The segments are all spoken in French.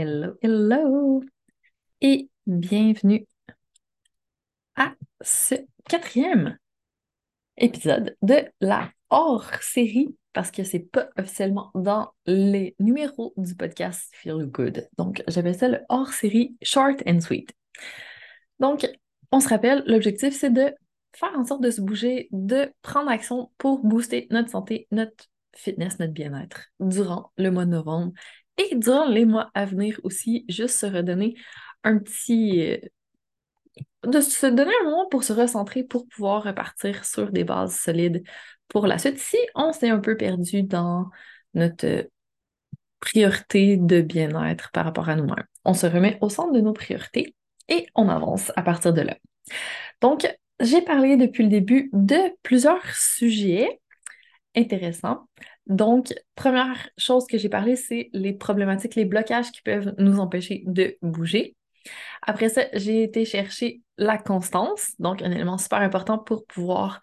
Hello, hello et bienvenue à ce quatrième épisode de la hors-série parce que c'est pas officiellement dans les numéros du podcast Feel Good. Donc, j'appelle ça le hors-série Short and Sweet. Donc, on se rappelle, l'objectif c'est de faire en sorte de se bouger, de prendre action pour booster notre santé, notre fitness, notre bien-être durant le mois de novembre et durant les mois à venir aussi, juste se redonner un petit... Euh, de se donner un moment pour se recentrer, pour pouvoir repartir sur des bases solides pour la suite. Si on s'est un peu perdu dans notre priorité de bien-être par rapport à nous-mêmes, on se remet au centre de nos priorités et on avance à partir de là. Donc, j'ai parlé depuis le début de plusieurs sujets intéressants. Donc, première chose que j'ai parlé, c'est les problématiques, les blocages qui peuvent nous empêcher de bouger. Après ça, j'ai été chercher la constance, donc un élément super important pour pouvoir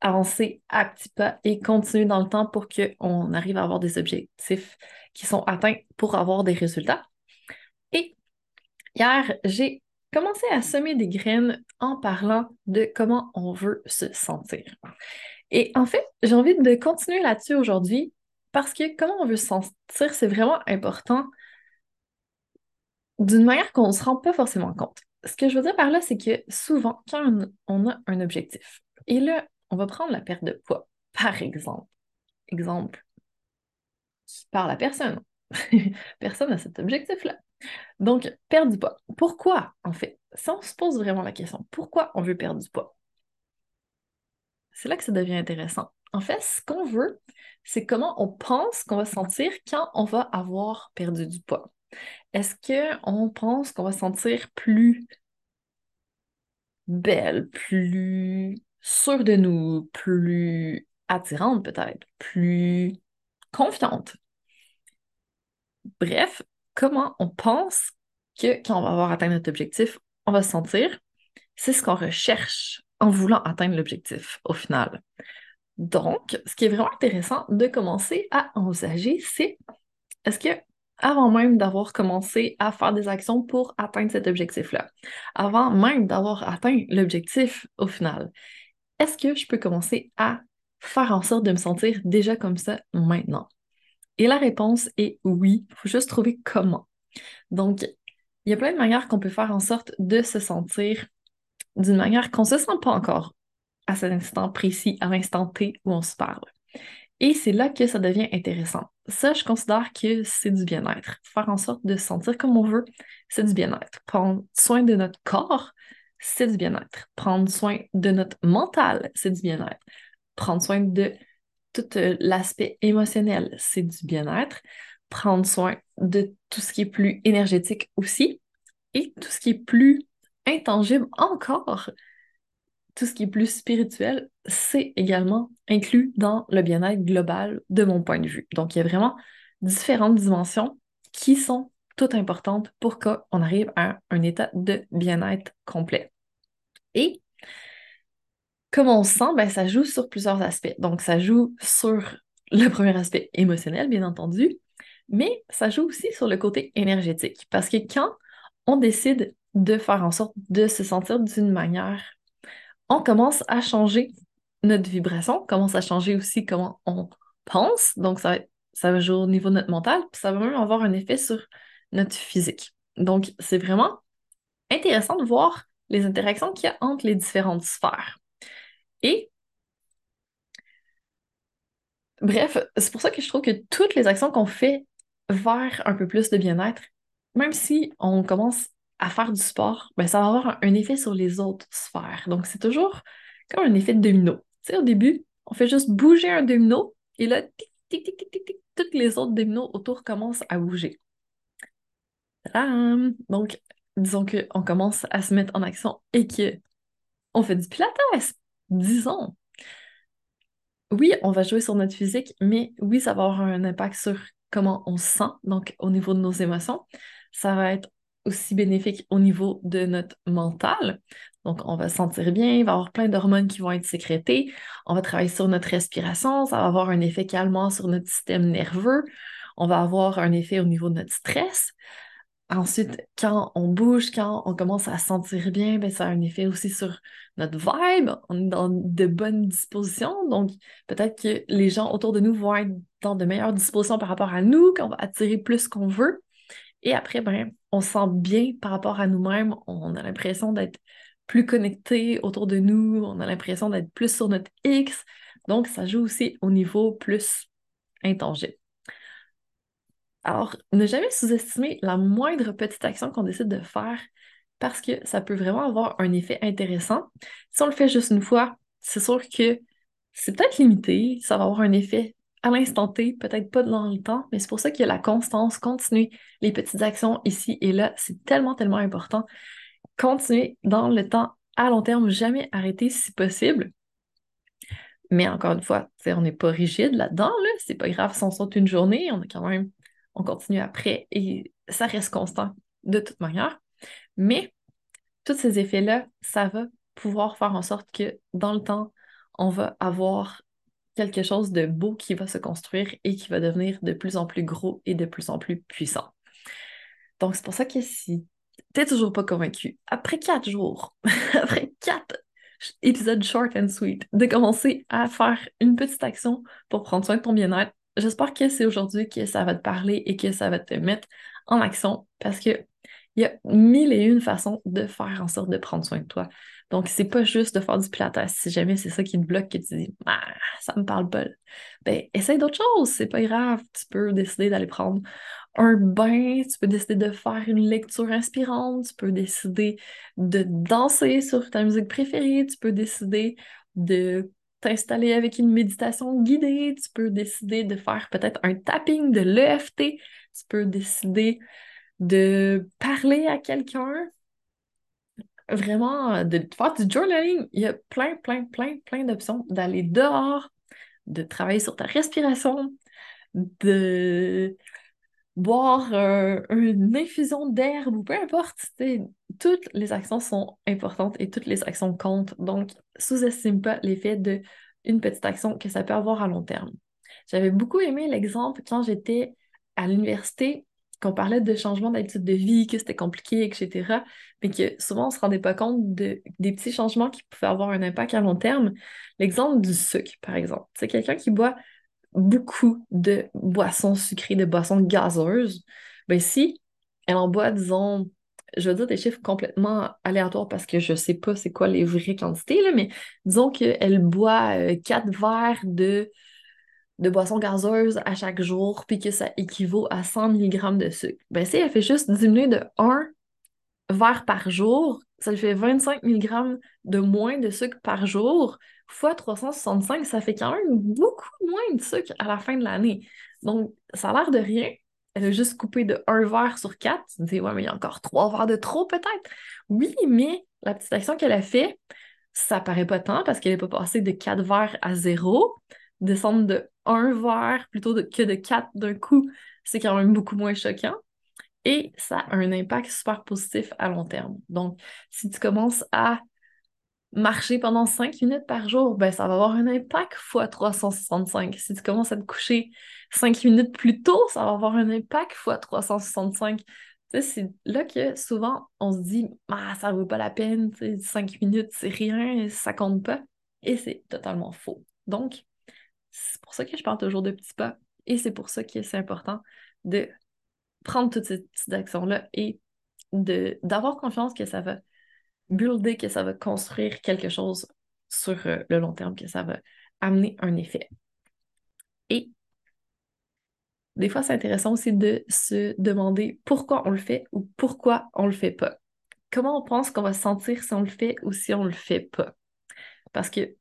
avancer à petits pas et continuer dans le temps pour qu'on arrive à avoir des objectifs qui sont atteints pour avoir des résultats. Et hier, j'ai commencé à semer des graines en parlant de comment on veut se sentir. Et en fait, j'ai envie de continuer là-dessus aujourd'hui parce que comment on veut se sentir, c'est vraiment important d'une manière qu'on ne se rend pas forcément compte. Ce que je veux dire par là, c'est que souvent, quand on a un objectif, et là, on va prendre la perte de poids, par exemple. Exemple, par la personne. personne n'a cet objectif-là. Donc, perdre du poids. Pourquoi, en fait? Si on se pose vraiment la question, pourquoi on veut perdre du poids? C'est là que ça devient intéressant. En fait, ce qu'on veut, c'est comment on pense qu'on va se sentir quand on va avoir perdu du poids. Est-ce qu'on pense qu'on va se sentir plus belle, plus sûre de nous, plus attirante peut-être, plus confiante? Bref, comment on pense que quand on va avoir atteint notre objectif, on va se sentir, c'est ce qu'on recherche en voulant atteindre l'objectif au final. Donc, ce qui est vraiment intéressant de commencer à envisager, c'est est-ce que avant même d'avoir commencé à faire des actions pour atteindre cet objectif-là, avant même d'avoir atteint l'objectif au final, est-ce que je peux commencer à faire en sorte de me sentir déjà comme ça maintenant? Et la réponse est oui, il faut juste trouver comment. Donc, il y a plein de manières qu'on peut faire en sorte de se sentir d'une manière qu'on ne se sent pas encore à cet instant précis, à l'instant T où on se parle. Et c'est là que ça devient intéressant. Ça, je considère que c'est du bien-être. Faire en sorte de se sentir comme on veut, c'est du bien-être. Prendre soin de notre corps, c'est du bien-être. Prendre soin de notre mental, c'est du bien-être. Prendre soin de tout euh, l'aspect émotionnel, c'est du bien-être. Prendre soin de tout ce qui est plus énergétique aussi et tout ce qui est plus intangible encore, tout ce qui est plus spirituel, c'est également inclus dans le bien-être global de mon point de vue. Donc, il y a vraiment différentes dimensions qui sont toutes importantes pour qu'on arrive à un état de bien-être complet. Et comme on sent, ben, ça joue sur plusieurs aspects. Donc, ça joue sur le premier aspect émotionnel, bien entendu, mais ça joue aussi sur le côté énergétique. Parce que quand on décide de faire en sorte de se sentir d'une manière. On commence à changer notre vibration, on commence à changer aussi comment on pense. Donc, ça ça va jouer au niveau de notre mental, puis ça va même avoir un effet sur notre physique. Donc, c'est vraiment intéressant de voir les interactions qu'il y a entre les différentes sphères. Et bref, c'est pour ça que je trouve que toutes les actions qu'on fait vers un peu plus de bien-être, même si on commence à faire du sport, ben, ça va avoir un, effet sur les autres sphères. Donc, c'est toujours comme un effet de domino. Tu sais, au début, on fait juste bouger un domino et là, tic, tic, tic, tic, tic, tic, toutes les autres dominos autour commencent à bouger. Donc, disons qu'on commence à se mettre en action et qu'on fait du pilates, disons. Oui, on va jouer sur notre physique, mais oui, ça va avoir un impact sur comment on se sent, donc au niveau de nos émotions. Ça va être aussi bénéfique au niveau de notre mental. Donc, on va se sentir bien, il va y avoir plein d'hormones qui vont être sécrétées. On va travailler sur notre respiration, ça va avoir un effet calmant sur notre système nerveux. On va avoir un effet au niveau de notre stress. Ensuite, quand on bouge, quand on commence à se sentir bien, ben, ça a un effet aussi sur notre vibe. On est dans de bonnes dispositions. Donc, peut-être que les gens autour de nous vont être dans de meilleures dispositions par rapport à nous, qu'on va attirer plus qu'on veut. Et après, ben, on se sent bien par rapport à nous-mêmes. On a l'impression d'être plus connecté autour de nous. On a l'impression d'être plus sur notre X. Donc, ça joue aussi au niveau plus intangible. Alors, ne jamais sous-estimer la moindre petite action qu'on décide de faire parce que ça peut vraiment avoir un effet intéressant. Si on le fait juste une fois, c'est sûr que c'est peut-être limité, ça va avoir un effet à l'instant T, peut-être pas dans le temps, mais c'est pour ça qu'il y a la constance, continuer les petites actions ici et là, c'est tellement, tellement important. Continuer dans le temps à long terme, jamais arrêter si possible. Mais encore une fois, on n'est pas rigide là-dedans, là. c'est pas grave si on saute une journée, on a quand même on continue après et ça reste constant de toute manière. Mais tous ces effets-là, ça va pouvoir faire en sorte que dans le temps, on va avoir quelque chose de beau qui va se construire et qui va devenir de plus en plus gros et de plus en plus puissant. Donc, c'est pour ça que si t'es toujours pas convaincu, après quatre jours, après quatre épisodes short and sweet, de commencer à faire une petite action pour prendre soin de ton bien-être, J'espère que c'est aujourd'hui que ça va te parler et que ça va te mettre en action parce que il y a mille et une façons de faire en sorte de prendre soin de toi. Donc, c'est pas juste de faire du pilates. Si jamais c'est ça qui te bloque, que tu dis ah, ça me parle pas. Ben, essaye d'autres choses, c'est pas grave. Tu peux décider d'aller prendre un bain, tu peux décider de faire une lecture inspirante, tu peux décider de danser sur ta musique préférée, tu peux décider de t'installer avec une méditation guidée, tu peux décider de faire peut-être un tapping de l'EFT, tu peux décider de parler à quelqu'un, vraiment de faire du journaling. Il y a plein, plein, plein, plein d'options d'aller dehors, de travailler sur ta respiration, de boire euh, une infusion d'herbe ou peu importe. Toutes les actions sont importantes et toutes les actions comptent. Donc, sous-estime pas l'effet d'une petite action que ça peut avoir à long terme. J'avais beaucoup aimé l'exemple quand j'étais à l'université, qu'on parlait de changement d'habitude de vie, que c'était compliqué, etc. Mais que souvent, on ne se rendait pas compte de, des petits changements qui pouvaient avoir un impact à long terme. L'exemple du sucre, par exemple. C'est quelqu'un qui boit beaucoup de boissons sucrées, de boissons gazeuses, ben si elle en boit, disons, je veux dire des chiffres complètement aléatoires parce que je sais pas c'est quoi les vraies quantités, là, mais disons qu'elle boit euh, quatre verres de, de boissons gazeuses à chaque jour, puis que ça équivaut à 100 mg de sucre. Ben si elle fait juste diminuer de 1 verre par jour, ça lui fait 25 mg de moins de sucre par jour, fois 365, ça fait quand même beaucoup moins de sucre à la fin de l'année. Donc, ça a l'air de rien. Elle a juste coupé de un verre sur quatre. Tu te dis, ouais, mais il y a encore trois verres de trop peut-être? Oui, mais la petite action qu'elle a fait, ça paraît pas tant parce qu'elle n'est pas passée de quatre verres à zéro. Descendre de un verre plutôt que de quatre d'un coup, c'est quand même beaucoup moins choquant et ça a un impact super positif à long terme. Donc, si tu commences à marcher pendant 5 minutes par jour, ben, ça va avoir un impact x 365. Si tu commences à te coucher 5 minutes plus tôt, ça va avoir un impact x 365. c'est là que souvent on se dit ah, ça vaut pas la peine, 5 minutes, c'est rien, ça compte pas. Et c'est totalement faux. Donc, c'est pour ça que je parle toujours de petits pas. Et c'est pour ça que c'est important de prendre toutes ces petites actions-là et d'avoir confiance que ça va builder, que ça va construire quelque chose sur euh, le long terme, que ça va amener un effet. Et des fois, c'est intéressant aussi de se demander pourquoi on le fait ou pourquoi on le fait pas. Comment on pense qu'on va se sentir si on le fait ou si on le fait pas? Parce que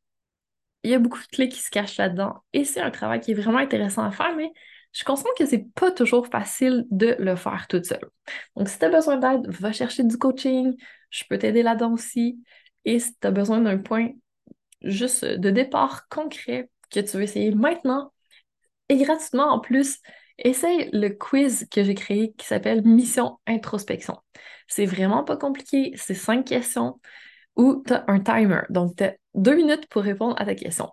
il y a beaucoup de clés qui se cachent là-dedans et c'est un travail qui est vraiment intéressant à faire, mais je constate que c'est pas toujours facile de le faire toute seule. Donc, si tu as besoin d'aide, va chercher du coaching, je peux t'aider là-dedans aussi. Et si tu as besoin d'un point juste de départ concret que tu veux essayer maintenant et gratuitement en plus, essaye le quiz que j'ai créé qui s'appelle Mission Introspection. C'est vraiment pas compliqué, c'est cinq questions où tu as un timer. Donc, tu as deux minutes pour répondre à ta question.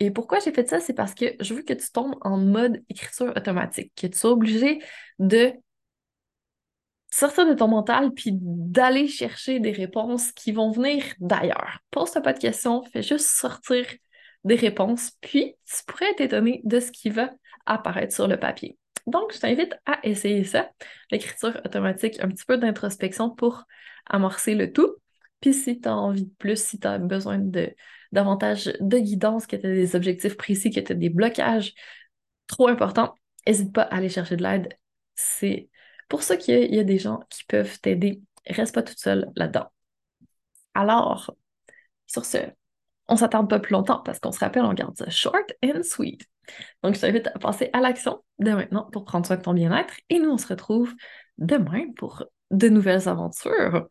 Et pourquoi j'ai fait ça? C'est parce que je veux que tu tombes en mode écriture automatique, que tu sois obligé de sortir de ton mental puis d'aller chercher des réponses qui vont venir d'ailleurs. Pose-toi pas de questions, fais juste sortir des réponses, puis tu pourrais t'étonner de ce qui va apparaître sur le papier. Donc, je t'invite à essayer ça, l'écriture automatique, un petit peu d'introspection pour amorcer le tout. Puis si tu as envie de plus, si tu as besoin de davantage de guidance, que tu as des objectifs précis, que tu as des blocages trop importants, n'hésite pas à aller chercher de l'aide. C'est pour ça qu'il y, a des gens qui peuvent t'aider. Reste pas toute seule là-dedans. Alors, sur ce, on s'attarde pas plus longtemps parce qu'on se rappelle, on garde ça short and sweet. Donc, je t'invite à passer à l'action dès maintenant pour prendre soin de ton bien-être et nous, on se retrouve demain pour de nouvelles aventures.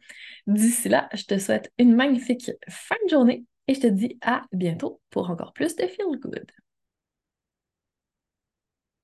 D'ici là, je te souhaite une magnifique fin de journée et je te dis à bientôt pour encore plus de Feel Good.